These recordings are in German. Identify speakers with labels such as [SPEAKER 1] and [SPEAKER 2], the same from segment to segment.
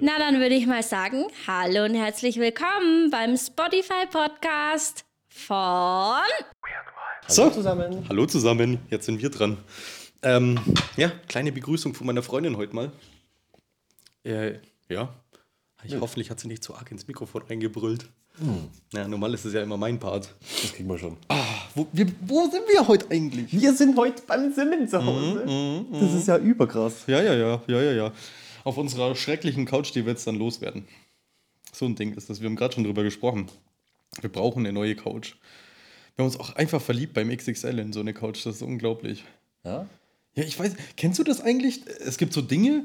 [SPEAKER 1] Na, dann würde ich mal sagen, hallo und herzlich willkommen beim Spotify Podcast von
[SPEAKER 2] So,
[SPEAKER 3] zusammen.
[SPEAKER 2] hallo zusammen, jetzt sind wir dran. Ähm, ja, kleine Begrüßung von meiner Freundin heute mal. Äh, ja, ich, hoffentlich hat sie nicht zu arg ins Mikrofon reingebrüllt. Ja, normal ist es ja immer mein Part.
[SPEAKER 3] Das kriegen wir schon.
[SPEAKER 2] Wo, wir, wo sind wir heute eigentlich?
[SPEAKER 3] Wir sind heute beim Simmen zu Hause. das ist ja überkrass.
[SPEAKER 2] Ja, ja, ja, ja, ja, ja. Auf unserer schrecklichen Couch, die wir jetzt dann loswerden. So ein Ding ist das. Wir haben gerade schon drüber gesprochen. Wir brauchen eine neue Couch. Wir haben uns auch einfach verliebt beim XXL in so eine Couch. Das ist unglaublich.
[SPEAKER 3] Ja?
[SPEAKER 2] Ja, ich weiß, kennst du das eigentlich? Es gibt so Dinge,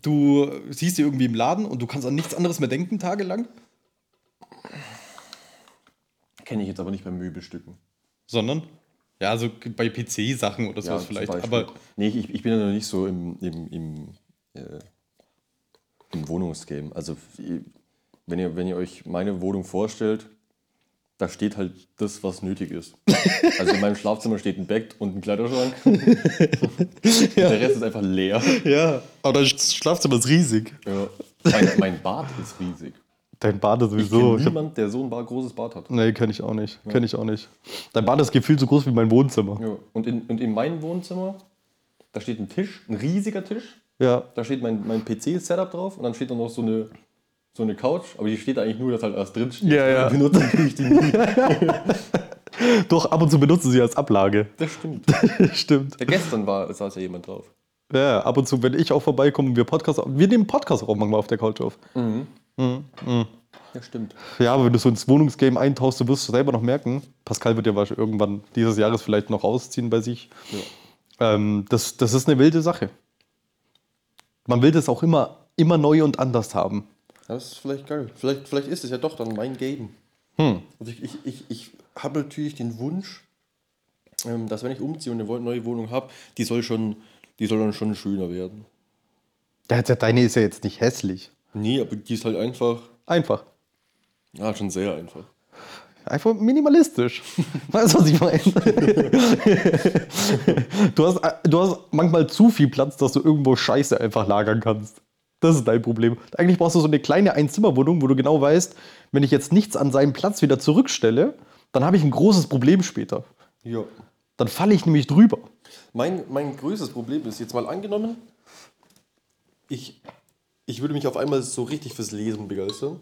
[SPEAKER 2] du siehst sie irgendwie im Laden und du kannst an nichts anderes mehr denken tagelang,
[SPEAKER 3] Kenne ich jetzt aber nicht beim Möbelstücken.
[SPEAKER 2] sondern ja, so bei PC-Sachen oder sowas
[SPEAKER 3] zum
[SPEAKER 2] vielleicht. Aber
[SPEAKER 3] Nee, ich, ich bin ja noch nicht so im, im, im, Wohnungsgame. Also, wenn ihr, wenn ihr euch meine Wohnung vorstellt, da steht halt das, was nötig ist. Also in meinem Schlafzimmer steht ein Bett und ein Kleiderschrank. Der Rest ist einfach leer.
[SPEAKER 2] ja, aber das Schlafzimmer ist riesig.
[SPEAKER 3] Ja. Mein, mein Bad ist riesig.
[SPEAKER 2] Dein Bad ist sowieso. Ich
[SPEAKER 3] niemand, der so ein Bad, großes Bad hat.
[SPEAKER 2] nee, kenne ich auch nicht. Kenne ich auch nicht. Dein Bad ist gefühlt so groß wie mein Wohnzimmer.
[SPEAKER 3] Ja. Und, in, und in meinem Wohnzimmer, da steht ein Tisch, ein riesiger Tisch.
[SPEAKER 2] Ja.
[SPEAKER 3] Da steht mein, mein PC-Setup drauf und dann steht da noch so eine, so eine Couch, aber die steht eigentlich nur, dass halt erst drin steht.
[SPEAKER 2] Ja, ja.
[SPEAKER 3] Ich benutze natürlich die nie.
[SPEAKER 2] Doch, ab und zu benutzen sie als Ablage.
[SPEAKER 3] Das stimmt.
[SPEAKER 2] Stimmt.
[SPEAKER 3] Ja, gestern war, saß ja jemand drauf.
[SPEAKER 2] Ja, ab und zu, wenn ich auch vorbeikomme und wir Podcast Wir nehmen Podcast auch manchmal auf der Couch auf.
[SPEAKER 3] Ja, stimmt.
[SPEAKER 2] Ja, aber wenn du so ins Wohnungsgame eintauchst, du wirst du selber noch merken, Pascal wird ja wahrscheinlich irgendwann dieses Jahres vielleicht noch ausziehen bei sich. Ähm, das, das ist eine wilde Sache. Man will das auch immer, immer neu und anders haben.
[SPEAKER 3] Das ist vielleicht geil. Vielleicht, vielleicht ist es ja doch dann mein Game.
[SPEAKER 2] Hm.
[SPEAKER 3] Also ich, ich, ich, ich habe natürlich den Wunsch, ähm, dass wenn ich umziehe und eine neue Wohnung habe, die soll schon, die soll dann schon schöner werden.
[SPEAKER 2] Deine ist ja jetzt nicht hässlich.
[SPEAKER 3] Nee, aber die ist halt einfach,
[SPEAKER 2] Einfach.
[SPEAKER 3] ja, schon sehr einfach.
[SPEAKER 2] Einfach minimalistisch. Weißt du, was ich meine? du, hast, du hast manchmal zu viel Platz, dass du irgendwo Scheiße einfach lagern kannst. Das ist dein Problem. Eigentlich brauchst du so eine kleine Einzimmerwohnung, wo du genau weißt, wenn ich jetzt nichts an seinen Platz wieder zurückstelle, dann habe ich ein großes Problem später.
[SPEAKER 3] Ja.
[SPEAKER 2] Dann falle ich nämlich drüber.
[SPEAKER 3] Mein, mein größtes Problem ist jetzt mal angenommen, ich, ich würde mich auf einmal so richtig fürs Lesen begeistern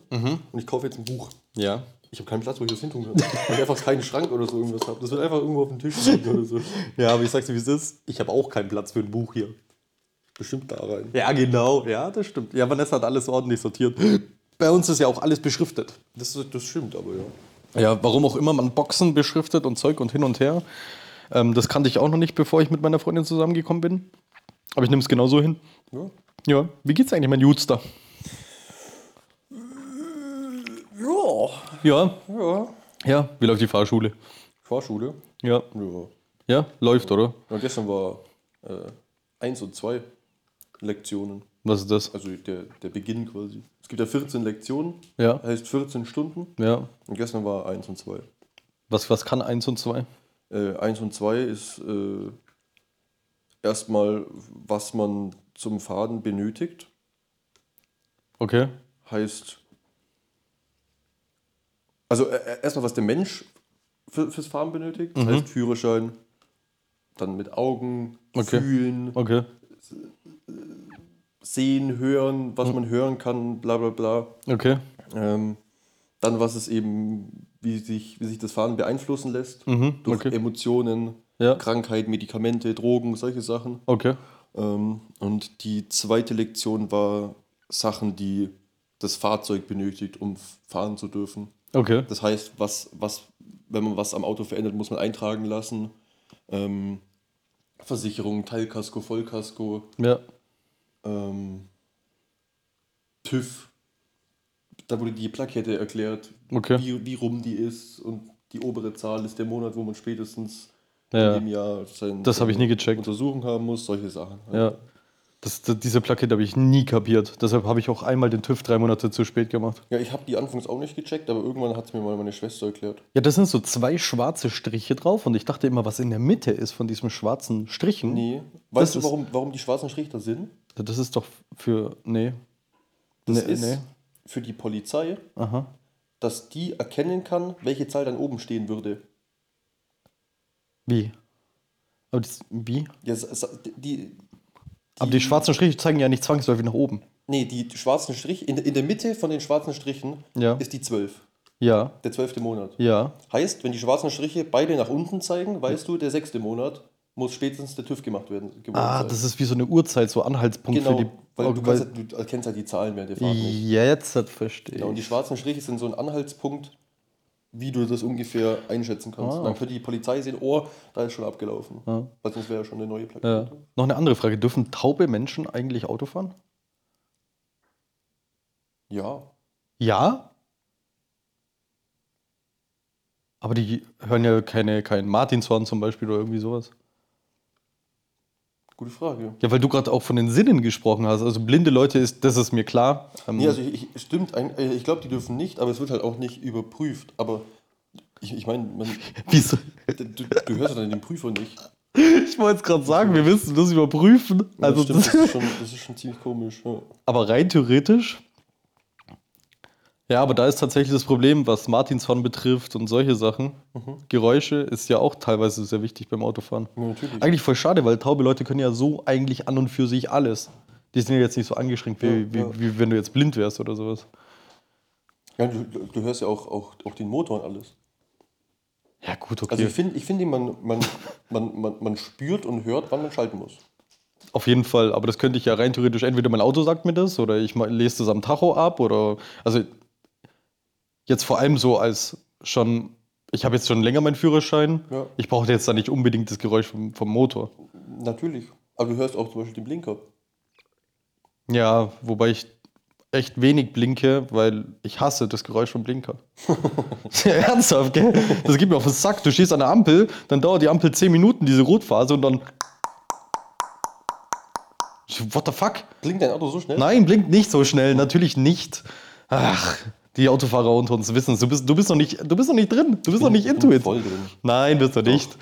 [SPEAKER 3] und ich kaufe jetzt ein Buch.
[SPEAKER 2] Ja.
[SPEAKER 3] Ich habe keinen Platz, wo ich das hin tun kann. Weil ich einfach keinen Schrank oder so irgendwas habe. Das wird einfach irgendwo auf dem Tisch liegen oder so.
[SPEAKER 2] Ja, aber ich sag's dir, wie es ist. Ich habe auch keinen Platz für ein Buch hier.
[SPEAKER 3] Bestimmt da rein.
[SPEAKER 2] Ja, genau. Ja, das stimmt. Ja, Vanessa hat alles ordentlich sortiert. Bei uns ist ja auch alles beschriftet.
[SPEAKER 3] Das, das stimmt aber, ja.
[SPEAKER 2] Ja, warum auch immer man Boxen beschriftet und Zeug und hin und her. Ähm, das kannte ich auch noch nicht, bevor ich mit meiner Freundin zusammengekommen bin. Aber ich nehme es genau so hin.
[SPEAKER 3] Ja.
[SPEAKER 2] Ja, wie geht's eigentlich, mein Jutster?
[SPEAKER 3] Ja.
[SPEAKER 2] Ja,
[SPEAKER 3] Ja.
[SPEAKER 2] ja. Wie läuft die Fahrschule?
[SPEAKER 3] Fahrschule?
[SPEAKER 2] Ja,
[SPEAKER 3] Ja.
[SPEAKER 2] ja, läuft, oder?
[SPEAKER 3] ja gestern war äh, 1 und 2 Lektionen.
[SPEAKER 2] Was ist das?
[SPEAKER 3] Also der, der Beginn quasi. Es gibt ja 14 Lektionen,
[SPEAKER 2] Ja,
[SPEAKER 3] heißt 14 Stunden.
[SPEAKER 2] ja.
[SPEAKER 3] Und gestern war 1 und 2.
[SPEAKER 2] Was, was kann 1 und 2?
[SPEAKER 3] Äh, 1 und 2 ist äh, erstmal, was man zum Faden benötigt.
[SPEAKER 2] Okay.
[SPEAKER 3] Heißt, also äh, erstmal, was der Mensch für, fürs Fahren benötigt. Das heißt Führerschein, dann mit Augen,
[SPEAKER 2] Okay.
[SPEAKER 3] fühlen,
[SPEAKER 2] Okay.
[SPEAKER 3] sehen, hören, was man hören kann, bla bla bla.
[SPEAKER 2] Okay.
[SPEAKER 3] Ähm, dann, was es eben, wie sich, wie sich das Fahren beeinflussen lässt. durch
[SPEAKER 2] Mhm, okay.
[SPEAKER 3] Emotionen,
[SPEAKER 2] Ja.
[SPEAKER 3] Krankheit, Medikamente, Drogen, solche Sachen.
[SPEAKER 2] Okay.
[SPEAKER 3] Ähm, und die zweite Lektion war Sachen, die das Fahrzeug benötigt, um fahren zu dürfen.
[SPEAKER 2] Okay.
[SPEAKER 3] Das heißt, was, was, wenn man was am Auto verändert, muss man eintragen lassen. Ähm, Versicherung, Teilkasko, Vollkasko,
[SPEAKER 2] Ja.
[SPEAKER 3] ähm, TÜV. Da wurde die Plakette erklärt,
[SPEAKER 2] Okay.
[SPEAKER 3] wie, wie rum die ist und die obere Zahl ist der Monat, wo man spätestens
[SPEAKER 2] Ja.
[SPEAKER 3] in dem Jahr sein,
[SPEAKER 2] Das habe ich nie gecheckt.
[SPEAKER 3] Untersuchung haben muss, solche Sachen.
[SPEAKER 2] Ja. Das, das, diese Plakette habe ich nie kapiert. Deshalb habe ich auch einmal den TÜV drei Monate zu spät gemacht.
[SPEAKER 3] Ja, ich habe die anfangs auch nicht gecheckt, aber irgendwann hat es mir mal meine Schwester erklärt.
[SPEAKER 2] Ja, das sind so zwei schwarze Striche drauf und ich dachte immer, was in der Mitte ist von diesen schwarzen Strichen.
[SPEAKER 3] Nee. Weißt
[SPEAKER 2] Das
[SPEAKER 3] du, warum, warum die schwarzen Striche da sind?
[SPEAKER 2] Das ist doch für. Nee.
[SPEAKER 3] Das
[SPEAKER 2] Nee,
[SPEAKER 3] ist
[SPEAKER 2] nee.
[SPEAKER 3] für die Polizei,
[SPEAKER 2] Aha.
[SPEAKER 3] dass die erkennen kann, welche Zahl dann oben stehen würde.
[SPEAKER 2] Wie? Aber das, wie?
[SPEAKER 3] Ja, die,
[SPEAKER 2] Aber die schwarzen Striche zeigen ja nicht zwangsläufig nach oben.
[SPEAKER 3] nee, die schwarzen Strich, in, in der Mitte von den schwarzen Strichen
[SPEAKER 2] Ja.
[SPEAKER 3] ist die 12.
[SPEAKER 2] Ja,
[SPEAKER 3] Der zwölfte Monat.
[SPEAKER 2] ja.
[SPEAKER 3] Heißt, wenn die schwarzen Striche beide nach unten zeigen, weißt du, der sechste Monat muss spätestens der TÜV gemacht werden.
[SPEAKER 2] Ah,
[SPEAKER 3] sein.
[SPEAKER 2] das ist wie so eine Uhrzeit, so Anhaltspunkt
[SPEAKER 3] genau,
[SPEAKER 2] für die.
[SPEAKER 3] weil du,
[SPEAKER 2] weil-
[SPEAKER 3] kannst, halt- du erkennst halt die Zahlen während der Fahrt nicht.
[SPEAKER 2] Jetzt hat verstehe
[SPEAKER 3] Genau, und die
[SPEAKER 2] ich.
[SPEAKER 3] schwarzen Striche sind so ein Anhaltspunkt, wie du das ungefähr einschätzen kannst.
[SPEAKER 2] Ah.
[SPEAKER 3] Dann könnte die Polizei sehen, oh, da ist schon abgelaufen. Weil sonst wäre ja schon eine neue
[SPEAKER 2] Ja.
[SPEAKER 3] Plakette.
[SPEAKER 2] Noch eine andere Frage. Dürfen taube Menschen eigentlich Auto fahren?
[SPEAKER 3] Ja.
[SPEAKER 2] Ja. Aber die hören ja keine, kein Martinshorn zum Beispiel oder irgendwie sowas.
[SPEAKER 3] Gute Frage.
[SPEAKER 2] Ja, weil du gerade auch von den Sinnen gesprochen hast. Also blinde Leute ist, das ist mir klar. Ähm,
[SPEAKER 3] Nee, also ich, ich, stimmt, äh, ich glaube, die dürfen nicht, aber es wird halt auch nicht überprüft. Aber ich, ich meine, man-
[SPEAKER 2] wieso?
[SPEAKER 3] du, du hörst ja dann den Prüfer nicht.
[SPEAKER 2] Ich wollte es gerade sagen, wir müssen das überprüfen.
[SPEAKER 3] Ja,
[SPEAKER 2] Also
[SPEAKER 3] das, stimmt,
[SPEAKER 2] das,
[SPEAKER 3] ist schon, das ist schon ziemlich komisch. Ja.
[SPEAKER 2] aber rein theoretisch. Ja, aber da ist tatsächlich das Problem, was Martinshorn betrifft und solche Sachen. Geräusche ist ja auch teilweise sehr wichtig beim Autofahren.
[SPEAKER 3] Ja, natürlich.
[SPEAKER 2] Eigentlich voll schade, weil taube Leute können ja so eigentlich an und für sich alles. Die sind ja jetzt nicht so angeschränkt, wie,
[SPEAKER 3] Ja,
[SPEAKER 2] wie,
[SPEAKER 3] ja.
[SPEAKER 2] wie wenn du jetzt blind wärst oder sowas.
[SPEAKER 3] Ja, du, du hörst ja auch, auch, auch den Motor und alles.
[SPEAKER 2] Ja, gut, okay.
[SPEAKER 3] Also ich finde, ich finde man, man, man, man, man spürt und hört, wann man schalten muss.
[SPEAKER 2] Auf jeden Fall, aber das könnte ich ja rein theoretisch, entweder mein Auto sagt mir das oder ich lese das am Tacho ab oder, also jetzt vor allem so als schon, ich habe jetzt schon länger meinen Führerschein,
[SPEAKER 3] Ja.
[SPEAKER 2] ich brauche jetzt da nicht unbedingt das Geräusch vom, vom Motor.
[SPEAKER 3] Natürlich. Aber du hörst auch zum Beispiel den Blinker.
[SPEAKER 2] Ja, wobei ich echt wenig blinke, weil ich hasse das Geräusch vom Blinker. Ernsthaft, gell? Das geht mir auf den Sack. Du stehst an der Ampel, dann dauert die Ampel 10 Minuten, diese Rotphase, und dann. What the fuck?
[SPEAKER 3] Blinkt dein Auto so schnell?
[SPEAKER 2] Nein, blinkt nicht so schnell, natürlich nicht. Ach, die Autofahrer unter uns wissen es. Du bist, du, bist noch nicht, du bist noch nicht drin. Du bist noch nicht
[SPEAKER 3] Ich
[SPEAKER 2] into it.
[SPEAKER 3] voll drin.
[SPEAKER 2] Nein, bist du nicht.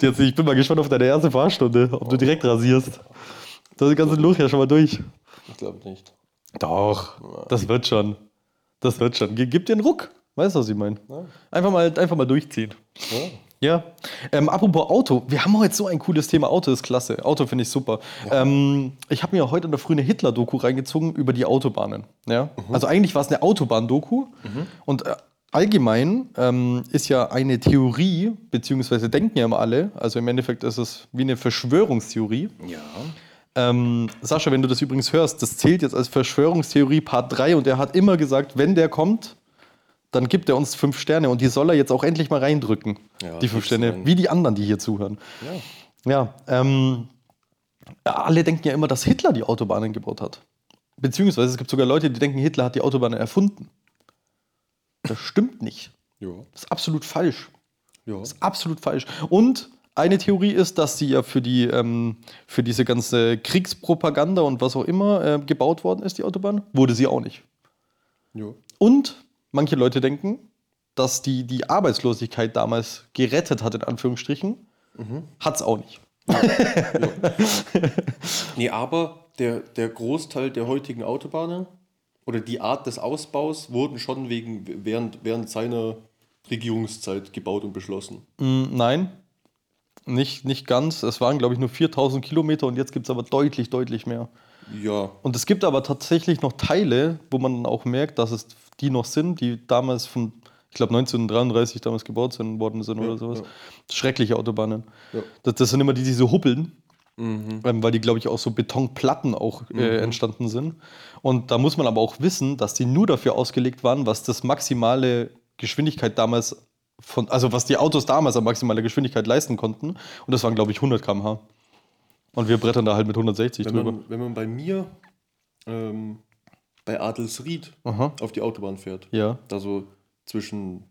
[SPEAKER 2] Jetzt, ich bin mal gespannt auf deine erste Fahrstunde, ob du direkt rasierst. Da ist die ganze Luft ja schon mal durch.
[SPEAKER 3] Ich glaube nicht.
[SPEAKER 2] Doch, das wird schon. Das wird schon. Gib dir einen Ruck. Weißt du, was ich meine? Einfach mal, einfach mal durchziehen.
[SPEAKER 3] Ja.
[SPEAKER 2] Ja. Ähm, apropos Auto, wir haben heute so ein cooles Thema. Auto ist klasse. Auto finde ich super. Ähm, ich habe mir heute in der Früh eine Hitler-Doku reingezogen über die Autobahnen. Ja? Also eigentlich war es eine Autobahn-Doku. Und äh, allgemein ähm, ist ja eine Theorie, beziehungsweise denken ja immer alle, also im Endeffekt ist es wie eine Verschwörungstheorie.
[SPEAKER 4] Ja.
[SPEAKER 2] Ähm, Sascha, wenn du das übrigens hörst, das zählt jetzt als Verschwörungstheorie Part 3 und er hat immer gesagt, wenn der kommt, dann gibt er uns fünf Sterne und die soll er jetzt auch endlich mal reindrücken.
[SPEAKER 4] Ja,
[SPEAKER 2] die fünf Sterne, wie die anderen, die hier zuhören.
[SPEAKER 4] Ja.
[SPEAKER 2] Ja, ähm, alle denken ja immer, dass Hitler die Autobahnen gebaut hat. Beziehungsweise es gibt sogar Leute, die denken, Hitler hat die Autobahnen erfunden. Das stimmt nicht.
[SPEAKER 3] Ja.
[SPEAKER 2] Das ist absolut falsch.
[SPEAKER 3] Ja.
[SPEAKER 2] Das ist absolut falsch. Und eine Theorie ist, dass sie ja für, die, ähm, für diese ganze Kriegspropaganda und was auch immer äh, gebaut worden ist, die Autobahn. Wurde sie auch nicht.
[SPEAKER 3] Ja.
[SPEAKER 2] Und manche Leute denken, dass die die Arbeitslosigkeit damals gerettet hat, in Anführungsstrichen. Hat es auch nicht.
[SPEAKER 3] Nee, aber der, der Großteil der heutigen Autobahnen oder die Art des Ausbaus wurden schon wegen, während, während seiner Regierungszeit gebaut und beschlossen.
[SPEAKER 2] Mm, nein, nicht, nicht ganz. Es waren, glaube ich, nur 4000 Kilometer und jetzt gibt es aber deutlich, deutlich mehr.
[SPEAKER 3] Ja.
[SPEAKER 2] Und es gibt aber tatsächlich noch Teile, wo man auch merkt, dass es die noch sind, die damals von, ich glaube 1933 damals gebaut sind, worden sind oder sowas.
[SPEAKER 3] ja.
[SPEAKER 2] Schreckliche Autobahnen.
[SPEAKER 3] Ja.
[SPEAKER 2] Das, das sind immer die, die so huppeln, ähm, weil die, glaube ich, auch so Betonplatten auch äh, entstanden sind. Und da muss man aber auch wissen, dass die nur dafür ausgelegt waren, was das maximale Geschwindigkeit damals von, also was die Autos damals an maximaler Geschwindigkeit leisten konnten. Und das waren, glaube ich, 100 km/h. Und wir brettern da halt mit 160
[SPEAKER 3] Wenn
[SPEAKER 2] drüber.
[SPEAKER 3] man, wenn man bei mir ähm, bei Adelsried
[SPEAKER 2] Aha.
[SPEAKER 3] auf die Autobahn fährt,
[SPEAKER 2] Ja,
[SPEAKER 3] da so zwischen,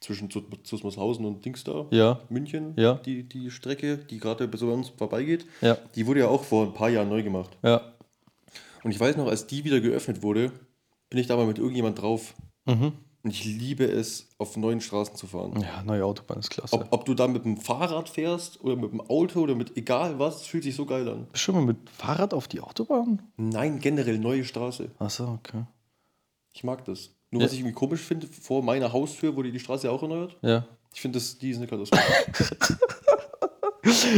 [SPEAKER 3] zwischen Zu- Zusmarshausen und Dings da,
[SPEAKER 2] ja,
[SPEAKER 3] München,
[SPEAKER 2] Ja.
[SPEAKER 3] die, die Strecke, die gerade so an uns vorbeigeht,
[SPEAKER 2] ja,
[SPEAKER 3] die wurde ja auch vor ein paar Jahren neu gemacht.
[SPEAKER 2] ja.
[SPEAKER 3] Und ich weiß noch, als die wieder geöffnet wurde, bin ich da mal mit irgendjemand drauf.
[SPEAKER 2] Mhm.
[SPEAKER 3] Und ich liebe es, auf neuen Straßen zu fahren.
[SPEAKER 2] Ja, neue Autobahn ist klasse.
[SPEAKER 3] Ob, ob du da mit dem Fahrrad fährst oder mit dem Auto oder mit egal was, fühlt sich so geil an.
[SPEAKER 2] Bist du schon mal mit Fahrrad auf die Autobahn?
[SPEAKER 3] Nein, generell neue Straße.
[SPEAKER 2] Achso, okay.
[SPEAKER 3] Ich mag das. Nur
[SPEAKER 2] Ja.
[SPEAKER 3] was ich irgendwie komisch finde, vor meiner Haustür wurde die Straße auch erneuert.
[SPEAKER 2] Ja.
[SPEAKER 3] Ich finde, das- die ist eine Katastrophe.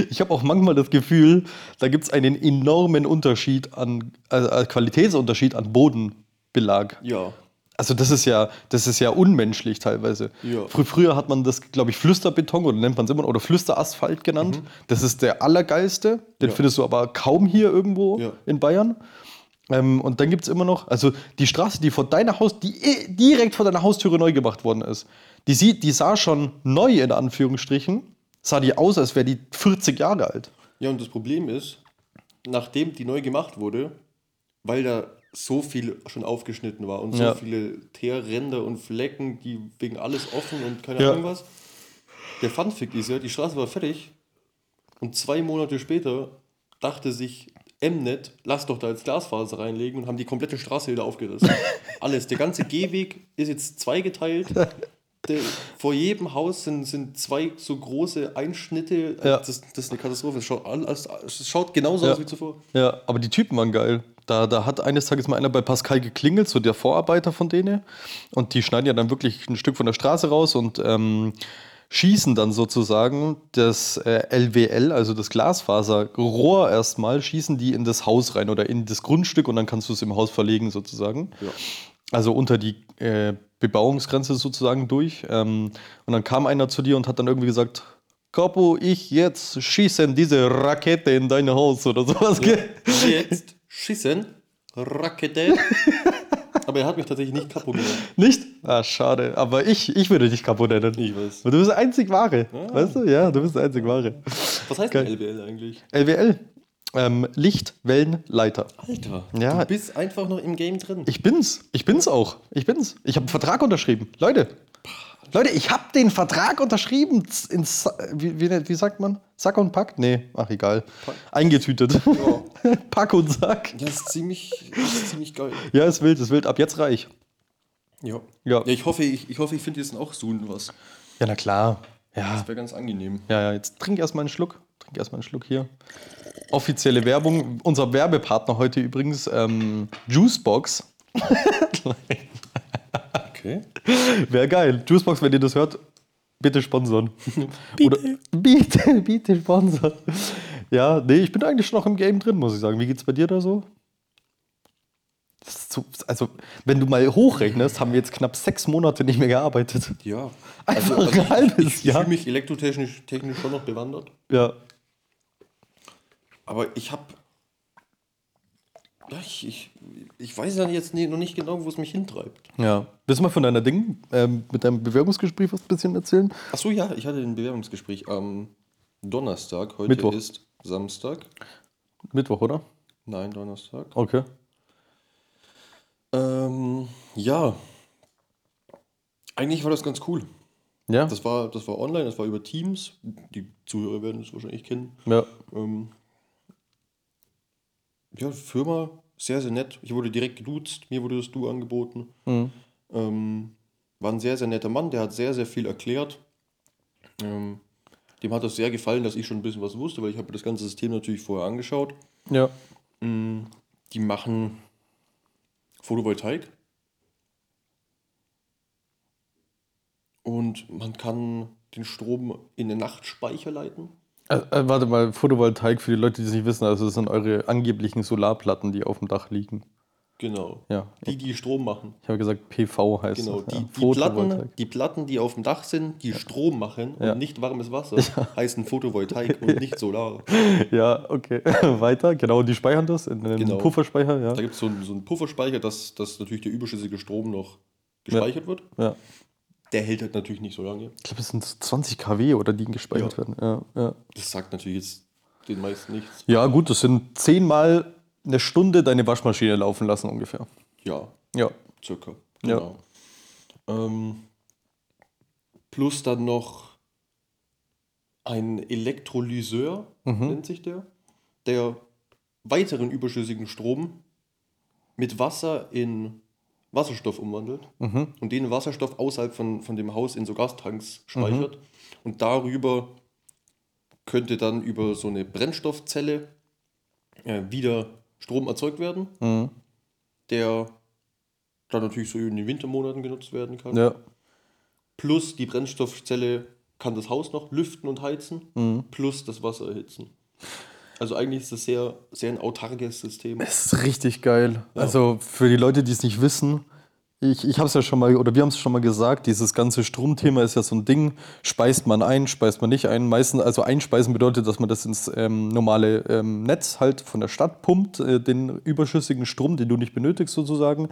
[SPEAKER 2] Ich habe auch manchmal das Gefühl, da gibt es einen enormen Unterschied an, also äh, Qualitätsunterschied an Bodenbelag.
[SPEAKER 3] ja.
[SPEAKER 2] Also das ist ja, das ist ja unmenschlich teilweise.
[SPEAKER 3] Ja.
[SPEAKER 2] Frü früher hat man das, glaube ich, Flüsterbeton oder nennt man es immer oder Flüsterasphalt genannt. Das ist der allergeilste. Den
[SPEAKER 3] Mhm. Ja.
[SPEAKER 2] findest du aber kaum hier irgendwo
[SPEAKER 3] Ja.
[SPEAKER 2] in Bayern. Ähm, und dann gibt es immer noch, also die Straße, die vor deiner Haus, die eh direkt vor deiner Haustüre neu gemacht worden ist, die, sieht, die sah schon neu in Anführungsstrichen, sah die aus, als wäre die 40 Jahre alt.
[SPEAKER 3] Ja, und das Problem ist, nachdem die neu gemacht wurde, weil da so viel schon aufgeschnitten war und so
[SPEAKER 2] Ja.
[SPEAKER 3] viele Teerränder und Flecken, die wegen alles offen und keine
[SPEAKER 2] Ja.
[SPEAKER 3] Ahnung was. Der Funfick ist ja, die Straße war fertig und zwei Monate später dachte sich Mnet, lass doch da jetzt Glasfaser reinlegen und haben die komplette Straße wieder aufgerissen. Alles, der ganze Gehweg ist jetzt zweigeteilt. Vor jedem Haus sind, sind zwei so große Einschnitte.
[SPEAKER 2] Ja.
[SPEAKER 3] Das, das ist eine Katastrophe. Es schaut, alles, es schaut genauso
[SPEAKER 2] Ja.
[SPEAKER 3] aus wie zuvor.
[SPEAKER 2] Ja, aber die Typen waren geil. Da, da hat eines Tages mal einer bei Pascal geklingelt, so der Vorarbeiter von denen. Und die schneiden ja dann wirklich ein Stück von der Straße raus und ähm, schießen dann sozusagen das äh, LWL, also das Glasfaserrohr erstmal, schießen die in das Haus rein oder in das Grundstück und dann kannst du es im Haus verlegen sozusagen.
[SPEAKER 3] Ja.
[SPEAKER 2] Also unter die äh, Bebauungsgrenze sozusagen durch. Ähm, und dann kam einer zu dir und hat dann irgendwie gesagt, Capo, ich jetzt schießen diese Rakete in dein Haus oder sowas. gell?
[SPEAKER 3] Jetzt schießen, Rakete. Aber er hat mich tatsächlich nicht kaputt gemacht.
[SPEAKER 2] Nicht? Ah, schade. Aber ich, ich würde dich Capo nennen.
[SPEAKER 3] Ich weiß.
[SPEAKER 2] Weil Du bist der einzig Wahre. Weißt du? Ja, du bist der einzig Wahre.
[SPEAKER 3] Was heißt
[SPEAKER 2] Geil.
[SPEAKER 3] denn LWL eigentlich?
[SPEAKER 2] LWL. Ähm, Lichtwellenleiter.
[SPEAKER 3] Alter,
[SPEAKER 2] Ja.
[SPEAKER 3] du bist einfach noch im Game drin.
[SPEAKER 2] Ich bin's. Ich bin's auch. Ich bin's. Ich habe einen Vertrag unterschrieben. Leute. Leute, ich habe den Vertrag unterschrieben. In, wie, wie, wie sagt man? Sack und Pack? Nee, ach egal. Eingetütet. Pack und Sack.
[SPEAKER 3] Ja, ist ziemlich, ist ziemlich geil.
[SPEAKER 2] Ja, ist wild, ist wild. Ab jetzt reich.
[SPEAKER 3] Ja.
[SPEAKER 2] Ja.
[SPEAKER 3] Ja, ich hoffe, ich, ich, hoffe, ich finde jetzt auch soon was.
[SPEAKER 2] Ja, na klar. Ja,
[SPEAKER 3] Das wäre ganz angenehm.
[SPEAKER 2] ja, ja. Jetzt trink erstmal einen Schluck. Trink erstmal einen Schluck hier. Offizielle Werbung. Unser Werbepartner heute übrigens ähm, Juicebox.
[SPEAKER 3] Okay.
[SPEAKER 2] Wäre geil. Juicebox, wenn ihr das hört, bitte sponsern. bitte. Oder, bitte, bitte sponsern. Ja, nee, ich bin eigentlich schon noch im Game drin, muss ich sagen. Wie geht's bei dir da so? So also, wenn du mal hochrechnest, haben wir jetzt knapp sechs Monate nicht mehr gearbeitet.
[SPEAKER 3] Ja.
[SPEAKER 2] Einfach
[SPEAKER 3] also,
[SPEAKER 2] ein halbes
[SPEAKER 3] ich, ich
[SPEAKER 2] Jahr.
[SPEAKER 3] fühle mich elektrotechnisch technisch schon noch bewandert.
[SPEAKER 2] Ja.
[SPEAKER 3] Aber ich habe. Ich, ich, ich weiß ja jetzt nie, noch nicht genau, wo es mich hintreibt.
[SPEAKER 2] Ja. Willst du mal von deiner Ding ähm, mit deinem Bewerbungsgespräch was ein bisschen erzählen?
[SPEAKER 3] Achso, ja, ich hatte ein Bewerbungsgespräch am Donnerstag. Heute
[SPEAKER 2] Mittwoch.
[SPEAKER 3] ist Samstag.
[SPEAKER 2] Mittwoch, oder?
[SPEAKER 3] Nein, Donnerstag.
[SPEAKER 2] Okay.
[SPEAKER 3] Ähm, ja. Eigentlich war das ganz cool.
[SPEAKER 2] Ja.
[SPEAKER 3] Das war, das war online, das war über Teams. Die Zuhörer werden es wahrscheinlich kennen.
[SPEAKER 2] ja.
[SPEAKER 3] Ähm, ja, Firma, sehr, sehr nett. Ich wurde direkt geduzt, mir wurde das Du angeboten.
[SPEAKER 2] Mhm.
[SPEAKER 3] Ähm, war ein sehr, sehr netter Mann, der hat sehr, sehr viel erklärt. Ähm, dem hat das sehr gefallen, dass ich schon ein bisschen was wusste, weil ich habe das ganze System natürlich vorher angeschaut.
[SPEAKER 2] Ja.
[SPEAKER 3] Mm, Die machen Photovoltaik. Und man kann den Strom in den Nachtspeicher leiten.
[SPEAKER 2] Äh, äh, warte mal, Photovoltaik für die Leute, die es nicht wissen, also das sind eure angeblichen Solarplatten, die auf dem Dach liegen.
[SPEAKER 3] Genau.
[SPEAKER 2] Ja.
[SPEAKER 3] Die, die Strom machen.
[SPEAKER 2] Ich habe gesagt, PV heißt
[SPEAKER 3] Genau.
[SPEAKER 2] das.
[SPEAKER 3] Die,
[SPEAKER 2] ja.
[SPEAKER 3] die, Platten, die Platten, die auf dem Dach sind, die Strom machen
[SPEAKER 2] Ja.
[SPEAKER 3] und nicht warmes Wasser, heißen Photovoltaik und nicht Solar.
[SPEAKER 2] Ja, okay. Weiter, genau, die speichern das in einem
[SPEAKER 3] Genau.
[SPEAKER 2] Pufferspeicher, ja.
[SPEAKER 3] Da gibt es so, einen- so einen Pufferspeicher, dass, dass natürlich der überschüssige Strom noch gespeichert wird.
[SPEAKER 2] ja.
[SPEAKER 3] Der hält halt natürlich nicht so lange.
[SPEAKER 2] Ich glaube, es sind so 20 kW oder die gespeichert
[SPEAKER 3] Ja.
[SPEAKER 2] werden. Ja, ja.
[SPEAKER 3] Das sagt natürlich jetzt den meisten nichts.
[SPEAKER 2] ja, gut, das sind zehnmal eine Stunde deine Waschmaschine laufen lassen ungefähr.
[SPEAKER 3] Ja,
[SPEAKER 2] Ja.
[SPEAKER 3] circa.
[SPEAKER 2] Ja.
[SPEAKER 3] Genau. Ähm, plus dann noch ein Elektrolyseur, nennt sich der, der weiteren überschüssigen Strom mit Wasser in Wasserstoff umwandelt und den Wasserstoff außerhalb von, von dem Haus in so Gastanks speichert. Und darüber könnte dann über so eine Brennstoffzelle äh, wieder Strom erzeugt werden, der dann natürlich so in den Wintermonaten genutzt werden kann.
[SPEAKER 2] Ja.
[SPEAKER 3] Plus die Brennstoffzelle kann das Haus noch lüften und heizen, plus das Wasser erhitzen. Also eigentlich ist das sehr, sehr ein autarkes System.
[SPEAKER 2] Es ist richtig geil. Also für die Leute, die es nicht wissen, ich, ich habe es ja schon mal, oder wir haben es schon mal gesagt, dieses ganze Stromthema ist ja so ein Ding. Speist man ein, speist man nicht ein. Meistens, also einspeisen bedeutet, dass man das ins ähm, normale ähm, Netz halt von der Stadt pumpt, äh, den überschüssigen Strom, den du nicht benötigst sozusagen.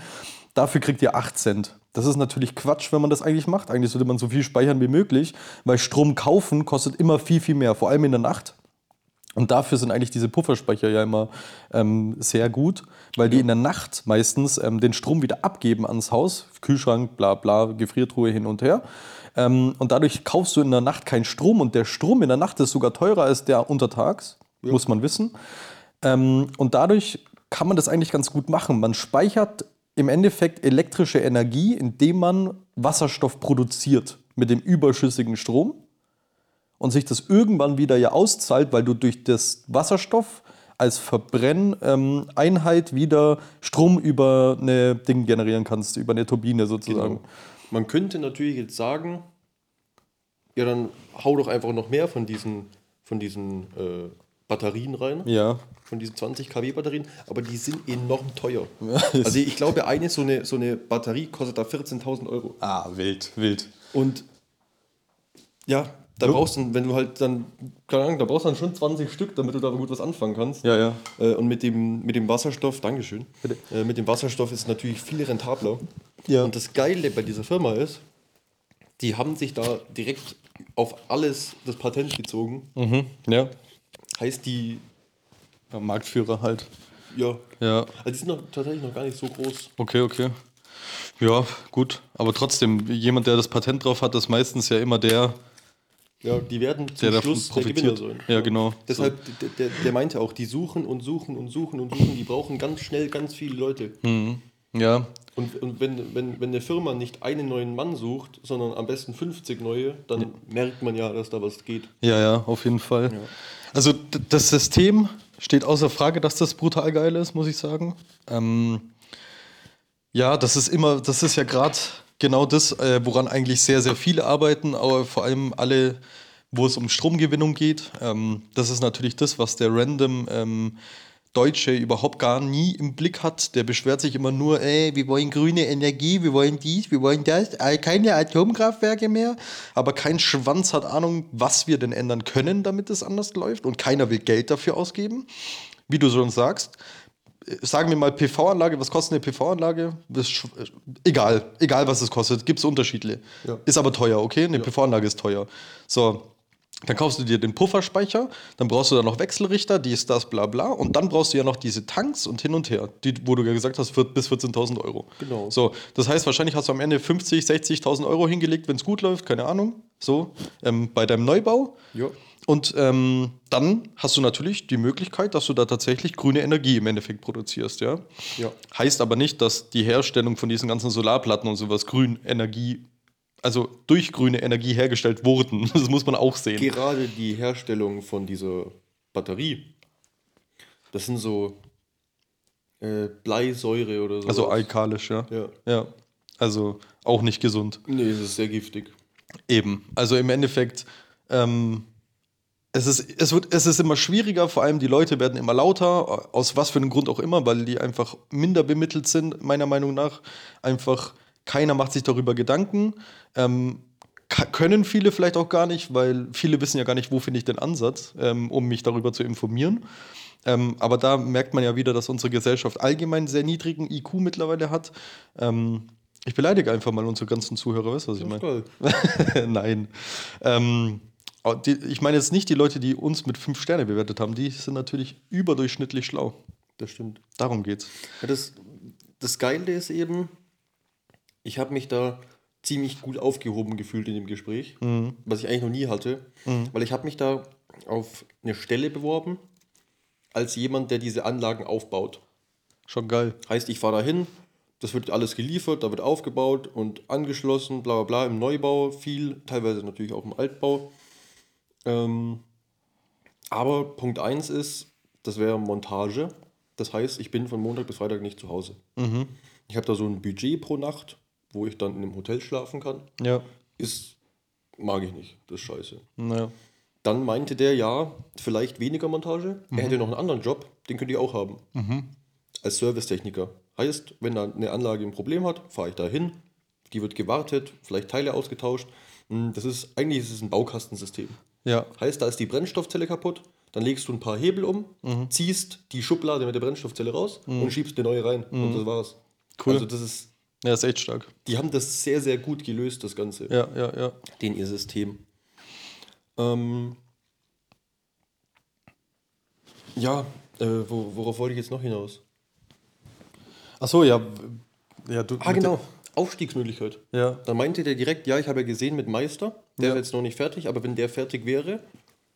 [SPEAKER 2] Dafür kriegt ihr 8 Cent. Das ist natürlich Quatsch, wenn man das eigentlich macht. Eigentlich sollte man so viel speichern wie möglich, weil Strom kaufen kostet immer viel, viel mehr, vor allem in der Nacht. Und dafür sind eigentlich diese Pufferspeicher ja immer ähm, sehr gut, weil die in der Nacht meistens ähm, den Strom wieder abgeben ans Haus. Kühlschrank, bla bla, Gefriertruhe hin und her. Ähm, und dadurch kaufst du in der Nacht keinen Strom und der Strom in der Nacht ist sogar teurer als der untertags, muss man wissen. Ähm, und dadurch kann man das eigentlich ganz gut machen. Man speichert im Endeffekt elektrische Energie, indem man Wasserstoff produziert mit dem überschüssigen Strom und sich das irgendwann wieder ja auszahlt, weil du durch das Wasserstoff als Verbrenneinheit wieder Strom über eine Ding generieren kannst, über eine Turbine sozusagen.
[SPEAKER 3] Genau. Man könnte natürlich jetzt sagen, ja, dann hau doch einfach noch mehr von diesen, von diesen äh, Batterien rein.
[SPEAKER 2] Ja.
[SPEAKER 3] Von diesen 20 kW Batterien, aber die sind enorm teuer. also ich glaube, eine so eine, so eine Batterie kostet da 14.000 Euro.
[SPEAKER 2] Ah, wild, wild.
[SPEAKER 3] Und ja, da
[SPEAKER 2] Jo.
[SPEAKER 3] brauchst du, wenn du halt dann, keine Ahnung, da brauchst du dann schon 20 Stück, damit du da gut was anfangen kannst.
[SPEAKER 2] Ja, ja.
[SPEAKER 3] Äh, Und mit dem, mit dem Wasserstoff, Dankeschön, äh, mit dem Wasserstoff ist es natürlich viel rentabler.
[SPEAKER 2] Ja.
[SPEAKER 3] Und das Geile bei dieser Firma ist, die haben sich da direkt auf alles das Patent gezogen.
[SPEAKER 2] Mhm. Ja.
[SPEAKER 3] Heißt die,
[SPEAKER 2] ja. Marktführer halt.
[SPEAKER 3] ja,
[SPEAKER 2] Ja.
[SPEAKER 3] also die sind noch, tatsächlich noch gar nicht so groß.
[SPEAKER 2] Okay, okay. Ja, gut. Aber trotzdem, jemand, der das Patent drauf hat, ist meistens ja immer der,
[SPEAKER 3] Ja, die werden zum
[SPEAKER 2] der
[SPEAKER 3] Schluss der Gewinner sein.
[SPEAKER 2] Ja, genau.
[SPEAKER 3] Deshalb, der, der, der meinte auch, die suchen und suchen und suchen und suchen, die brauchen ganz schnell ganz viele Leute.
[SPEAKER 2] Ja,
[SPEAKER 3] Und, und wenn, wenn, wenn eine Firma nicht einen neuen Mann sucht, sondern am besten 50 neue, dann merkt man ja, dass da was geht.
[SPEAKER 2] Ja, ja, auf jeden Fall. Also d- das System steht außer Frage, dass das brutal geil ist, muss ich sagen. Ähm, ja, das ist immer, das ist ja gerade genau das, äh, woran eigentlich sehr, sehr viele arbeiten, aber vor allem alle, wo es um Stromgewinnung geht. Ähm, das ist natürlich das, was der random ähm, Deutsche überhaupt gar nie im Blick hat. Der beschwert sich immer nur, ey, wir wollen grüne Energie, wir wollen dies, wir wollen das, äh, keine Atomkraftwerke mehr. Aber kein Schwanz hat Ahnung, was wir denn ändern können, damit es anders läuft. Und keiner will Geld dafür ausgeben. Wie du schon sagst, sagen wir mal PV-Anlage, was kostet eine PV-Anlage? Egal, egal was es kostet, gibt es Unterschiede.
[SPEAKER 3] Ja.
[SPEAKER 2] Ist aber teuer, okay? Eine PV-Anlage ist teuer. So, dann kaufst du dir den Pufferspeicher, dann brauchst du da noch Wechselrichter, dies, das, bla bla. Und dann brauchst du ja noch diese Tanks und hin und her, die, wo du ja gesagt hast, bis 14.000 Euro.
[SPEAKER 3] Genau.
[SPEAKER 2] So, das heißt, wahrscheinlich hast du am Ende 50, 60.000 Euro hingelegt, wenn es gut läuft, keine Ahnung. So, ähm, bei deinem Neubau.
[SPEAKER 3] Ja.
[SPEAKER 2] Und ähm, dann hast du natürlich die Möglichkeit, dass du da tatsächlich grüne Energie im Endeffekt produzierst, ja.
[SPEAKER 3] Ja.
[SPEAKER 2] Heißt aber nicht, dass die Herstellung von diesen ganzen Solarplatten und sowas Grünenergie, also durch grüne Energie hergestellt wurden. Das muss man auch sehen.
[SPEAKER 3] Gerade die Herstellung von dieser Batterie, das sind so äh, Bleisäure oder so.
[SPEAKER 2] Also alkalisch, ja.
[SPEAKER 3] Ja.
[SPEAKER 2] Ja. Also auch nicht gesund.
[SPEAKER 3] Nee, es ist sehr giftig.
[SPEAKER 2] Eben. Also im Endeffekt, ähm, es, ist, es, wird, es ist immer schwieriger, vor allem die Leute werden immer lauter, aus was für einem Grund auch immer, weil die einfach minder bemittelt sind, meiner Meinung nach. Einfach keiner macht sich darüber Gedanken. Ähm, können viele vielleicht auch gar nicht, weil viele wissen ja gar nicht, wo finde ich den Ansatz, ähm, um mich darüber zu informieren. Ähm, aber da merkt man ja wieder, dass unsere Gesellschaft allgemein sehr niedrigen IQ mittlerweile hat. Ähm, ich beleidige einfach mal unsere ganzen Zuhörer, weißt du, was ich meine? Nein. Ich meine jetzt nicht die Leute, die uns mit fünf Sterne bewertet haben. Die sind natürlich überdurchschnittlich schlau.
[SPEAKER 3] Das stimmt.
[SPEAKER 2] Darum geht's.
[SPEAKER 3] Ja, das, das Geile ist eben, ich habe mich da ziemlich gut aufgehoben gefühlt in dem Gespräch, was ich eigentlich noch nie hatte, weil ich habe mich da auf eine Stelle beworben, als jemand, der diese Anlagen aufbaut.
[SPEAKER 2] Schon geil.
[SPEAKER 3] Heißt, ich fahre da hin, Das wird alles geliefert, da wird aufgebaut und angeschlossen, bla bla bla, im Neubau viel, teilweise natürlich auch im Altbau. Ähm, aber Punkt 1 ist, das wäre Montage. Das heißt, ich bin von Montag bis Freitag nicht zu Hause. Ich habe da so ein Budget pro Nacht, wo ich dann in einem Hotel schlafen kann.
[SPEAKER 2] Ja.
[SPEAKER 3] Ist, mag ich nicht, das ist scheiße.
[SPEAKER 2] Naja.
[SPEAKER 3] Dann meinte der, ja, vielleicht weniger Montage. Er hätte noch einen anderen Job, den könnt ihr auch haben. Als Servicetechniker. Heißt, wenn da eine Anlage ein Problem hat, fahre ich da hin, die wird gewartet, vielleicht Teile ausgetauscht. Hm, Das ist, eigentlich ist es ein Baukastensystem.
[SPEAKER 2] Ja.
[SPEAKER 3] Heißt, da ist die Brennstoffzelle kaputt, dann legst du ein paar Hebel um, ziehst die Schublade mit der Brennstoffzelle raus und schiebst eine neue rein. Und das war's.
[SPEAKER 2] Cool.
[SPEAKER 3] Also das ist,
[SPEAKER 2] Ja, ist echt stark.
[SPEAKER 3] die haben das sehr, sehr gut gelöst, das Ganze
[SPEAKER 2] Ja, ja, ja.
[SPEAKER 3] den ihr System. Ähm, ja, äh, wo, worauf wollte ich jetzt noch hinaus?
[SPEAKER 2] Achso, ja. Ja, du.
[SPEAKER 3] Ah, genau. Aufstiegsmöglichkeit.
[SPEAKER 2] Ja.
[SPEAKER 3] Dann meinte der direkt, ja, ich habe ja gesehen mit Meister, der
[SPEAKER 2] Ja.
[SPEAKER 3] ist jetzt noch nicht fertig, aber wenn der fertig wäre,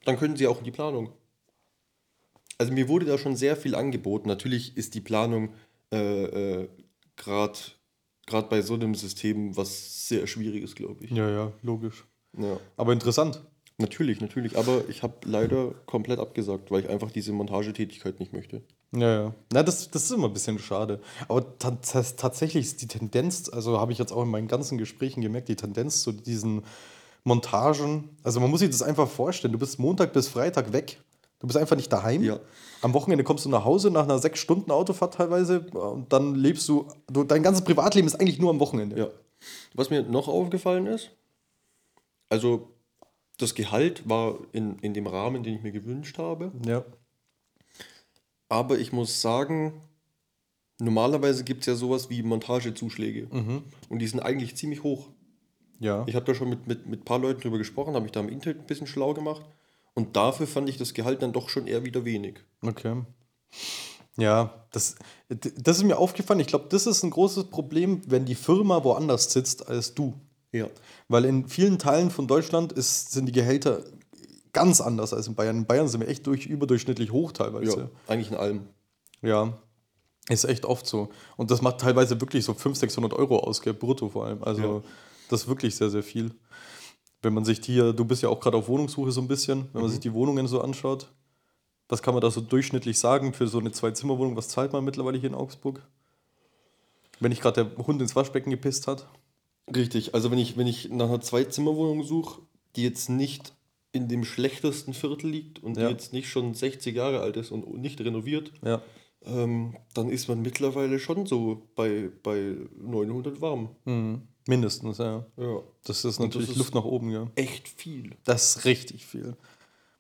[SPEAKER 3] dann können sie auch in die Planung. Also mir wurde da schon sehr viel angeboten. Natürlich ist die Planung äh, äh, gerade bei so einem System was sehr Schwieriges, glaube ich.
[SPEAKER 2] Ja, ja, logisch.
[SPEAKER 3] Ja.
[SPEAKER 2] Aber interessant.
[SPEAKER 3] Natürlich, natürlich. Aber ich habe leider komplett abgesagt, weil ich einfach diese Montagetätigkeit nicht möchte.
[SPEAKER 2] Ja, ja. Na, das, das ist immer ein bisschen schade. Aber ta- ta- tatsächlich ist die Tendenz, also habe ich jetzt auch in meinen ganzen Gesprächen gemerkt, die Tendenz zu diesen Montagen, also man muss sich das einfach vorstellen, du bist Montag bis Freitag weg. Du bist einfach nicht daheim.
[SPEAKER 3] Ja.
[SPEAKER 2] Am Wochenende kommst du nach Hause nach einer sechs Stunden Autofahrt teilweise und dann lebst du, du, dein ganzes Privatleben ist eigentlich nur am Wochenende.
[SPEAKER 3] Ja. Was mir noch aufgefallen ist, also das Gehalt war in, in dem Rahmen, den ich mir gewünscht habe.
[SPEAKER 2] Ja.
[SPEAKER 3] Aber ich muss sagen, normalerweise gibt es ja sowas wie Montagezuschläge. Und die sind eigentlich ziemlich hoch.
[SPEAKER 2] Ja.
[SPEAKER 3] Ich habe da schon mit, mit, mit ein paar Leuten drüber gesprochen, habe mich da im Internet ein bisschen schlau gemacht. Und dafür fand ich das Gehalt dann doch schon eher wieder wenig.
[SPEAKER 2] Okay. Ja, das, das ist mir aufgefallen. Ich glaube, das ist ein großes Problem, wenn die Firma woanders sitzt als du.
[SPEAKER 3] Ja.
[SPEAKER 2] Weil in vielen Teilen von Deutschland ist, sind die Gehälter ganz anders als in Bayern. In Bayern sind wir echt durch, überdurchschnittlich hoch teilweise.
[SPEAKER 3] Ja, eigentlich in allem.
[SPEAKER 2] Ja. Ist echt oft so. Und das macht teilweise wirklich so 500, 600 Euro aus, gell, brutto vor allem. Also
[SPEAKER 3] Ja.
[SPEAKER 2] Das ist wirklich sehr, sehr viel. Wenn man sich hier, du bist ja auch gerade auf Wohnungssuche so ein bisschen, wenn man sich die Wohnungen so anschaut, was kann man da so durchschnittlich sagen für so eine Zwei-Zimmer-Wohnung? Was zahlt man mittlerweile hier in Augsburg? Wenn nicht gerade der Hund ins Waschbecken gepisst hat?
[SPEAKER 3] Richtig, also wenn ich, wenn ich nach einer Zwei-Zimmer-Wohnung suche, die jetzt nicht in dem schlechtesten Viertel liegt und
[SPEAKER 2] Ja.
[SPEAKER 3] die jetzt nicht schon 60 Jahre alt ist und nicht renoviert,
[SPEAKER 2] Ja.
[SPEAKER 3] ähm, dann ist man mittlerweile schon so bei, bei 900 warm.
[SPEAKER 2] Mhm. Mindestens, ja.
[SPEAKER 3] Ja.
[SPEAKER 2] Das ist natürlich
[SPEAKER 3] das ist-
[SPEAKER 2] Luft nach oben, ja.
[SPEAKER 3] Echt viel.
[SPEAKER 2] Das ist richtig viel.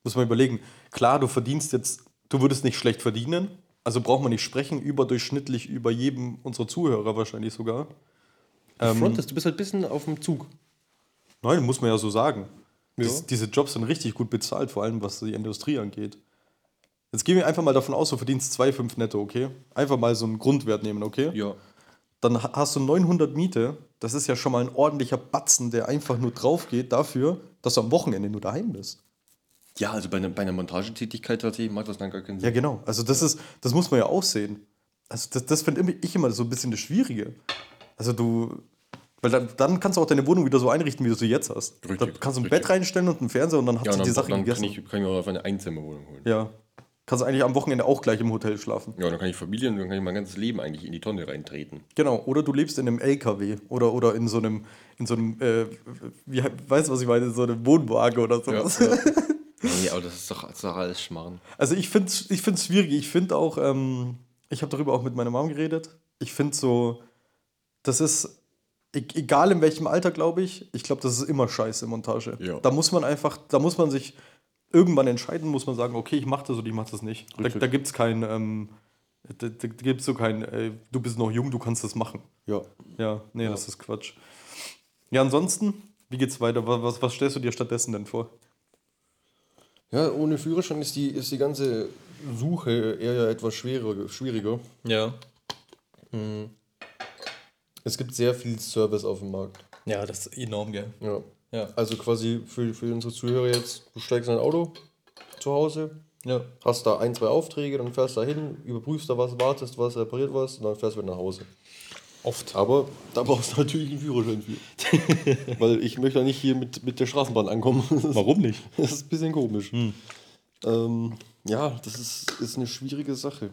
[SPEAKER 2] Muss man überlegen. Klar, du verdienst jetzt, du würdest nicht schlecht verdienen. Also braucht man nicht sprechen, überdurchschnittlich über jedem unserer Zuhörer wahrscheinlich sogar. Ähm,
[SPEAKER 3] Frontest, du bist halt ein bisschen auf dem Zug.
[SPEAKER 2] Nein, muss man ja so sagen.
[SPEAKER 3] Ja.
[SPEAKER 2] Dies, diese Jobs sind richtig gut bezahlt, vor allem was die Industrie angeht. Jetzt gehen wir einfach mal davon aus, du verdienst 2,5 netto, okay? Einfach mal so einen Grundwert nehmen, okay?
[SPEAKER 3] Ja.
[SPEAKER 2] Dann ha- hast du 900 Miete. Das ist ja schon mal ein ordentlicher Batzen, der einfach nur drauf geht dafür, dass du am Wochenende nur daheim bist.
[SPEAKER 3] Ja, also bei einer, bei einer Montagetätigkeit tatsächlich macht das dann gar keinen
[SPEAKER 2] Ja,
[SPEAKER 3] Sinn.
[SPEAKER 2] genau. Also das ist, das muss man ja auch sehen. Also das, das finde ich immer so ein bisschen das Schwierige. Also du, weil dann, dann kannst du auch deine Wohnung wieder so einrichten, wie du sie jetzt hast.
[SPEAKER 3] Richtig,
[SPEAKER 2] da kannst du ein
[SPEAKER 3] richtig.
[SPEAKER 2] Bett reinstellen und einen Fernseher und dann hast
[SPEAKER 3] Ja,
[SPEAKER 2] du die Sache
[SPEAKER 3] dann kann,
[SPEAKER 2] gegessen.
[SPEAKER 3] ich, kann ich mir auch eine Einzimmerwohnung holen.
[SPEAKER 2] ja. Kannst du eigentlich am Wochenende auch gleich im Hotel schlafen.
[SPEAKER 3] Ja, dann kann ich Familien, dann kann ich mein ganzes Leben eigentlich in die Tonne reintreten.
[SPEAKER 2] Genau. Oder du lebst in einem LKW oder, oder in so einem, in so einem, äh, wie, weißt du, was ich meine, in so einem Wohnwagen oder sowas.
[SPEAKER 3] nee, aber das ist doch, das ist doch alles Schmarrn.
[SPEAKER 2] Also ich finde es ich find's schwierig. Ich finde auch, ähm, ich habe darüber auch mit meiner Mom geredet. Ich finde so, das ist, e egal in welchem Alter, glaube ich, ich glaube, das ist immer scheiße Montage.
[SPEAKER 3] Ja.
[SPEAKER 2] Da muss man einfach, da muss man sich irgendwann entscheiden, muss man sagen, okay, ich mache das oder ich mache das nicht. Da,
[SPEAKER 3] Richtig.
[SPEAKER 2] da gibt es kein, ähm, da, da gibt's so kein, ey, du bist noch jung, du kannst das machen.
[SPEAKER 3] Ja.
[SPEAKER 2] Ja, nee, das ist Quatsch. Ja, ansonsten, wie geht's weiter? Was, was, stellst du dir stattdessen denn vor?
[SPEAKER 3] Ja, ohne Führerschein ist die, ist die ganze Suche eher ja etwas schwerer, schwieriger.
[SPEAKER 2] Ja.
[SPEAKER 3] Es gibt sehr viel Service auf dem Markt.
[SPEAKER 2] Ja, das ist enorm, gell?
[SPEAKER 3] Ja.
[SPEAKER 2] Ja.
[SPEAKER 3] Also quasi für, für unsere Zuhörer jetzt, du steigst in ein Auto zu Hause,
[SPEAKER 2] Ja.
[SPEAKER 3] hast da ein, zwei Aufträge, dann fährst da hin, überprüfst da was, wartest was, repariert was und dann fährst du wieder nach Hause.
[SPEAKER 2] Oft.
[SPEAKER 3] Aber da brauchst du natürlich einen Führerschein für. Weil ich möchte ja nicht hier mit, mit der Straßenbahn ankommen. Das,
[SPEAKER 2] Warum nicht?
[SPEAKER 3] das ist ein bisschen komisch. Ähm, ja, das ist, ist eine schwierige Sache.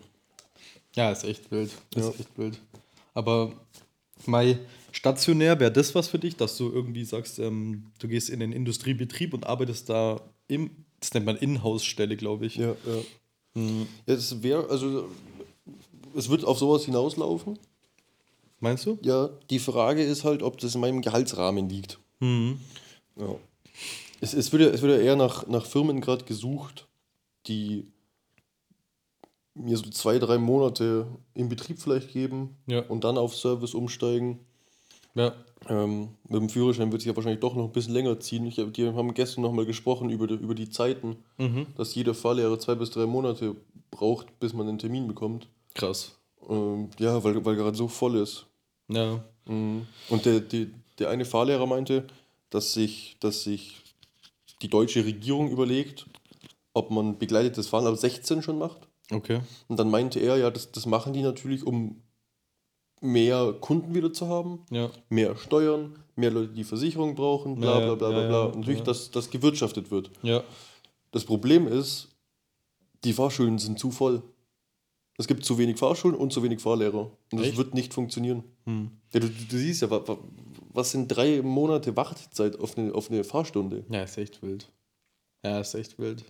[SPEAKER 2] Ja, ist echt wild. Ist
[SPEAKER 3] Ja.
[SPEAKER 2] echt wild. Aber mal stationär, wäre das was für dich, dass du irgendwie sagst, ähm, du gehst in den Industriebetrieb und arbeitest da im, das nennt man Inhouse-Stelle, glaube ich.
[SPEAKER 3] Ja, ja. Ja, das wäre, also es wird auf sowas hinauslaufen.
[SPEAKER 2] Meinst du?
[SPEAKER 3] Ja, die Frage ist halt, ob das in meinem Gehaltsrahmen liegt. Ja. Es, es, wird ja, es wird ja eher nach, nach Firmen gerade gesucht, die mir so zwei, drei Monate im Betrieb vielleicht geben
[SPEAKER 2] Ja.
[SPEAKER 3] und dann auf Service umsteigen.
[SPEAKER 2] Ja.
[SPEAKER 3] Ähm, mit dem Führerschein wird es ja wahrscheinlich doch noch ein bisschen länger ziehen. Ich, hab- die haben gestern nochmal gesprochen über die, über die Zeiten, dass jeder Fahrlehrer zwei bis drei Monate braucht, bis man einen Termin bekommt.
[SPEAKER 2] Krass.
[SPEAKER 3] Ähm, ja, weil, weil gerade so voll ist.
[SPEAKER 2] Ja.
[SPEAKER 3] Mhm. Und der, die, der eine Fahrlehrer meinte, dass sich, dass sich die deutsche Regierung überlegt, ob man begleitetes Fahren ab 16 schon macht.
[SPEAKER 2] Okay.
[SPEAKER 3] Und dann meinte er, ja, das, das machen die natürlich, um mehr Kunden wieder zu haben,
[SPEAKER 2] Ja.
[SPEAKER 3] mehr Steuern, mehr Leute, die Versicherung brauchen, bla bla bla bla bla. natürlich, dass das gewirtschaftet wird.
[SPEAKER 2] Ja.
[SPEAKER 3] Das Problem ist, die Fahrschulen sind zu voll. Es gibt zu wenig Fahrschulen und zu wenig Fahrlehrer. Und das
[SPEAKER 2] Echt?
[SPEAKER 3] wird nicht funktionieren.
[SPEAKER 2] Hm.
[SPEAKER 3] Ja, du, du, siehst ja, wa, wa, was sind drei Monate Wartezeit auf eine, auf eine Fahrstunde?
[SPEAKER 2] Ja, ist echt wild. Ja, ist echt wild.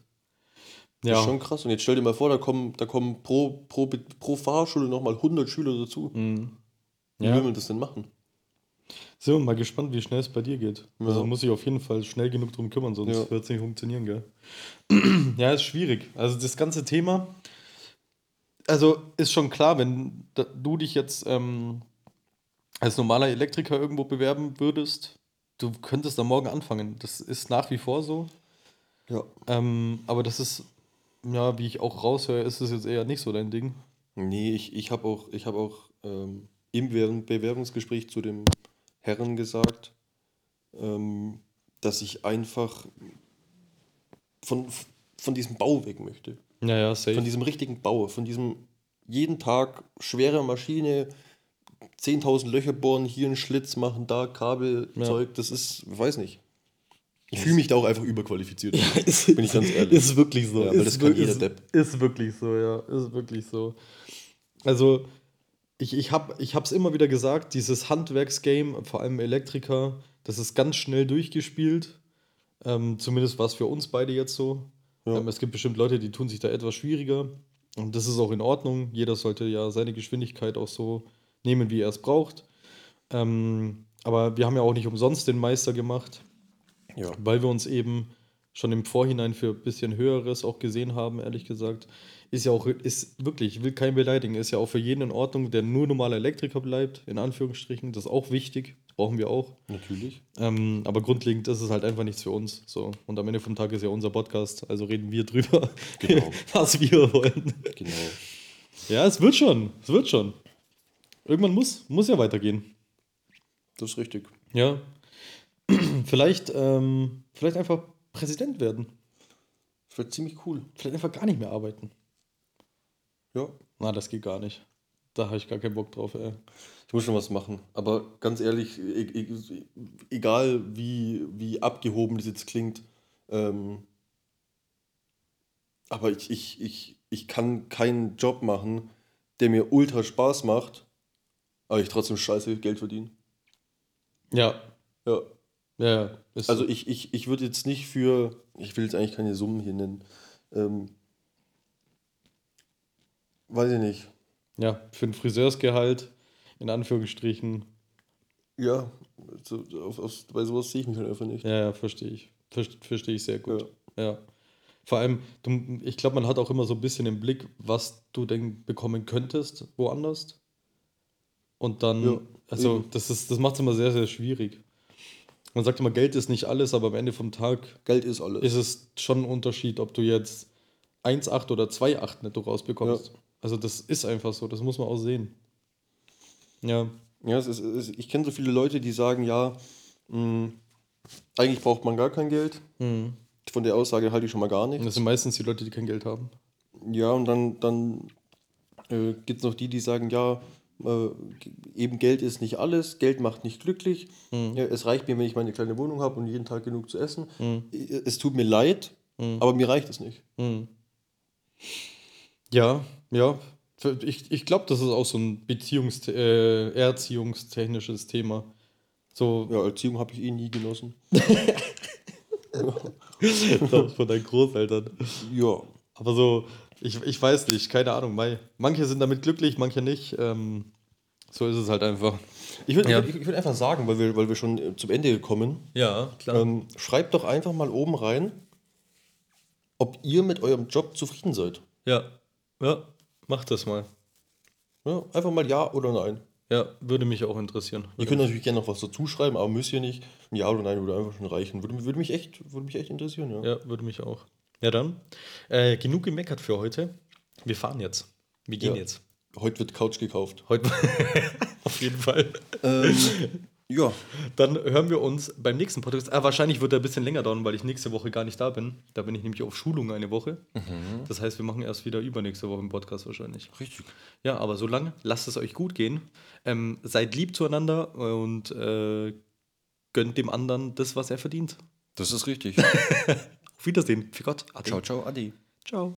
[SPEAKER 3] Das
[SPEAKER 2] Ja.
[SPEAKER 3] ist schon krass. Und jetzt stell dir mal vor, da kommen, da kommen pro, pro, pro Fahrschule nochmal 100 Schüler dazu.
[SPEAKER 2] Mhm.
[SPEAKER 3] Wie
[SPEAKER 2] Ja.
[SPEAKER 3] will man das denn machen?
[SPEAKER 2] So, mal gespannt, wie schnell es bei dir geht.
[SPEAKER 3] Ja.
[SPEAKER 2] Also muss ich auf jeden Fall schnell genug drum kümmern, sonst
[SPEAKER 3] Ja.
[SPEAKER 2] wird es nicht funktionieren, gell? ja, ist schwierig. Also das ganze Thema, also ist schon klar, wenn du dich jetzt ähm, als normaler Elektriker irgendwo bewerben würdest, du könntest da morgen anfangen. Das ist nach wie vor so.
[SPEAKER 3] Ja.
[SPEAKER 2] Ähm, aber das ist, ja, wie ich auch raushöre, ist es jetzt eher nicht so dein Ding.
[SPEAKER 3] Nee, ich, ich habe auch, ich hab auch ähm, im Bewerbung- Bewerbungsgespräch zu dem Herren gesagt, ähm, dass ich einfach von, von diesem Bau weg möchte.
[SPEAKER 2] Ja, ja, safe.
[SPEAKER 3] Von diesem richtigen Bau, von diesem jeden Tag schwere Maschine, 10.000 Löcher bohren, hier einen Schlitz machen, da Kabelzeug, das ist, weiß nicht. Ich fühle mich da auch einfach überqualifiziert. bin ich ganz ehrlich.
[SPEAKER 2] Ist wirklich so.
[SPEAKER 3] Ja, weil
[SPEAKER 2] ist,
[SPEAKER 3] das kann jeder
[SPEAKER 2] ist,
[SPEAKER 3] Depp.
[SPEAKER 2] Ist wirklich so, ja. Ist wirklich so. Also, ich, ich habe es immer wieder gesagt, dieses Handwerksgame, vor allem Elektriker, das ist ganz schnell durchgespielt. Ähm, zumindest war es für uns beide jetzt so.
[SPEAKER 3] Ja.
[SPEAKER 2] Ähm, es gibt bestimmt Leute, die tun sich da etwas schwieriger. Und das ist auch in Ordnung. Jeder sollte ja seine Geschwindigkeit auch so nehmen, wie er es braucht. Ähm, aber wir haben ja auch nicht umsonst den Meister gemacht
[SPEAKER 3] Ja.
[SPEAKER 2] weil wir uns eben schon im Vorhinein für ein bisschen Höheres auch gesehen haben, ehrlich gesagt. Ist ja auch, ist wirklich, ich will keinen beleidigen, ist ja auch für jeden in Ordnung, der nur normaler Elektriker bleibt, in Anführungsstrichen. Das ist auch wichtig, brauchen wir auch.
[SPEAKER 3] Natürlich.
[SPEAKER 2] Ähm, aber grundlegend ist es halt einfach nichts für uns. So. Und am Ende vom Tag ist ja unser Podcast, also reden wir drüber,
[SPEAKER 3] Genau.
[SPEAKER 2] was wir wollen.
[SPEAKER 3] Genau.
[SPEAKER 2] Ja, es wird schon, es wird schon. Irgendwann muss, muss ja weitergehen.
[SPEAKER 3] Das ist richtig.
[SPEAKER 2] Ja. vielleicht, ähm, vielleicht einfach Präsident werden.
[SPEAKER 3] Das wird ziemlich cool.
[SPEAKER 2] Vielleicht einfach gar nicht mehr arbeiten.
[SPEAKER 3] Ja.
[SPEAKER 2] Na, das geht gar nicht. Da habe ich gar keinen Bock drauf, ey.
[SPEAKER 3] Ich muss schon was machen. Aber ganz ehrlich, e e egal wie, wie abgehoben das jetzt klingt, ähm, aber ich, ich, ich, ich kann keinen Job machen, der mir ultra Spaß macht, aber ich trotzdem scheiße Geld verdiene.
[SPEAKER 2] Ja,
[SPEAKER 3] Ja.
[SPEAKER 2] Ja, ja. Ist
[SPEAKER 3] Also
[SPEAKER 2] so.
[SPEAKER 3] ich, ich, ich würde jetzt nicht für, ich will jetzt eigentlich keine Summen hier nennen, ähm, weiß ich nicht.
[SPEAKER 2] ja, für ein Friseursgehalt, in Anführungsstrichen.
[SPEAKER 3] Ja, so, auf, auf, bei sowas sehe ich mich halt einfach nicht.
[SPEAKER 2] Ja, ja, verstehe ich. Ver- Verstehe ich sehr gut. Ja. Vor allem, du, ich glaube, man hat auch immer so ein bisschen im Blick, was du denn bekommen könntest woanders. Und dann,
[SPEAKER 3] Ja,
[SPEAKER 2] also
[SPEAKER 3] eben.
[SPEAKER 2] das, ist, das macht es immer sehr, sehr schwierig. Man sagt immer, Geld ist nicht alles, aber am Ende vom Tag
[SPEAKER 3] Geld ist alles.
[SPEAKER 2] ist es schon ein Unterschied, ob du jetzt 1,8 oder 2,8 netto rausbekommst.
[SPEAKER 3] Ja.
[SPEAKER 2] Also das ist einfach so, das muss man auch sehen. Ja,
[SPEAKER 3] Ja, es ist, es, ich kenne so viele Leute, die sagen, ja, mh, eigentlich braucht man gar kein Geld. Von der Aussage halte ich schon mal gar
[SPEAKER 2] und
[SPEAKER 3] nichts.
[SPEAKER 2] das sind meistens die Leute, die kein Geld haben.
[SPEAKER 3] Ja, und dann, dann äh, gibt es noch die, die sagen, ja, Äh, eben Geld ist nicht alles, Geld macht nicht glücklich. Ja, es reicht mir, wenn ich meine kleine Wohnung habe und jeden Tag genug zu essen. Äh, Es tut mir leid, aber mir reicht es nicht.
[SPEAKER 2] Ja, ja. Ich, ich glaube, das ist auch so ein Beziehungs äh, erziehungstechnisches Thema. So,
[SPEAKER 3] Ja, Erziehung habe ich eh nie genossen.
[SPEAKER 2] von deinen Großeltern.
[SPEAKER 3] Ja.
[SPEAKER 2] Aber so, ich, ich weiß nicht, keine Ahnung. mei. Manche sind damit glücklich, manche nicht. Ähm, so ist es halt einfach.
[SPEAKER 3] Ich würde
[SPEAKER 2] Ja.
[SPEAKER 3] ich, ich würd einfach sagen, weil wir, weil wir schon äh, zum Ende kommen,
[SPEAKER 2] Ja, klar.
[SPEAKER 3] ähm, schreibt doch einfach mal oben rein, ob ihr mit eurem Job zufrieden seid.
[SPEAKER 2] ja, ja, mach das mal.
[SPEAKER 3] Ja, einfach mal Ja oder Nein.
[SPEAKER 2] Ja, würde mich auch interessieren.
[SPEAKER 3] Ihr könnt natürlich gerne noch was dazu schreiben, aber müsst ihr nicht. Ja oder Nein würde einfach schon reichen. Würde, würde, mich, echt, würde mich echt interessieren, ja.
[SPEAKER 2] Ja, würde mich auch. Ja, dann. Äh, genug gemeckert für heute. Wir fahren jetzt. Wir gehen
[SPEAKER 3] Ja.
[SPEAKER 2] jetzt.
[SPEAKER 3] Heute wird Couch gekauft.
[SPEAKER 2] Heute. Auf jeden Fall.
[SPEAKER 3] Ja.
[SPEAKER 2] Dann hören wir uns beim nächsten Podcast. Ah, wahrscheinlich wird er ein bisschen länger dauern, weil ich nächste Woche gar nicht da bin. Da bin ich nämlich auf Schulung eine Woche. Das heißt, wir machen erst wieder übernächste Woche im Podcast wahrscheinlich.
[SPEAKER 3] Richtig.
[SPEAKER 2] Ja, aber solange lasst es euch gut gehen. Ähm, seid lieb zueinander und äh, gönnt dem anderen das, was er verdient.
[SPEAKER 4] Das ist richtig.
[SPEAKER 2] Auf Wiedersehen. Für Gott. Ade.
[SPEAKER 4] ciao, ciao, Adi.
[SPEAKER 2] Ciao.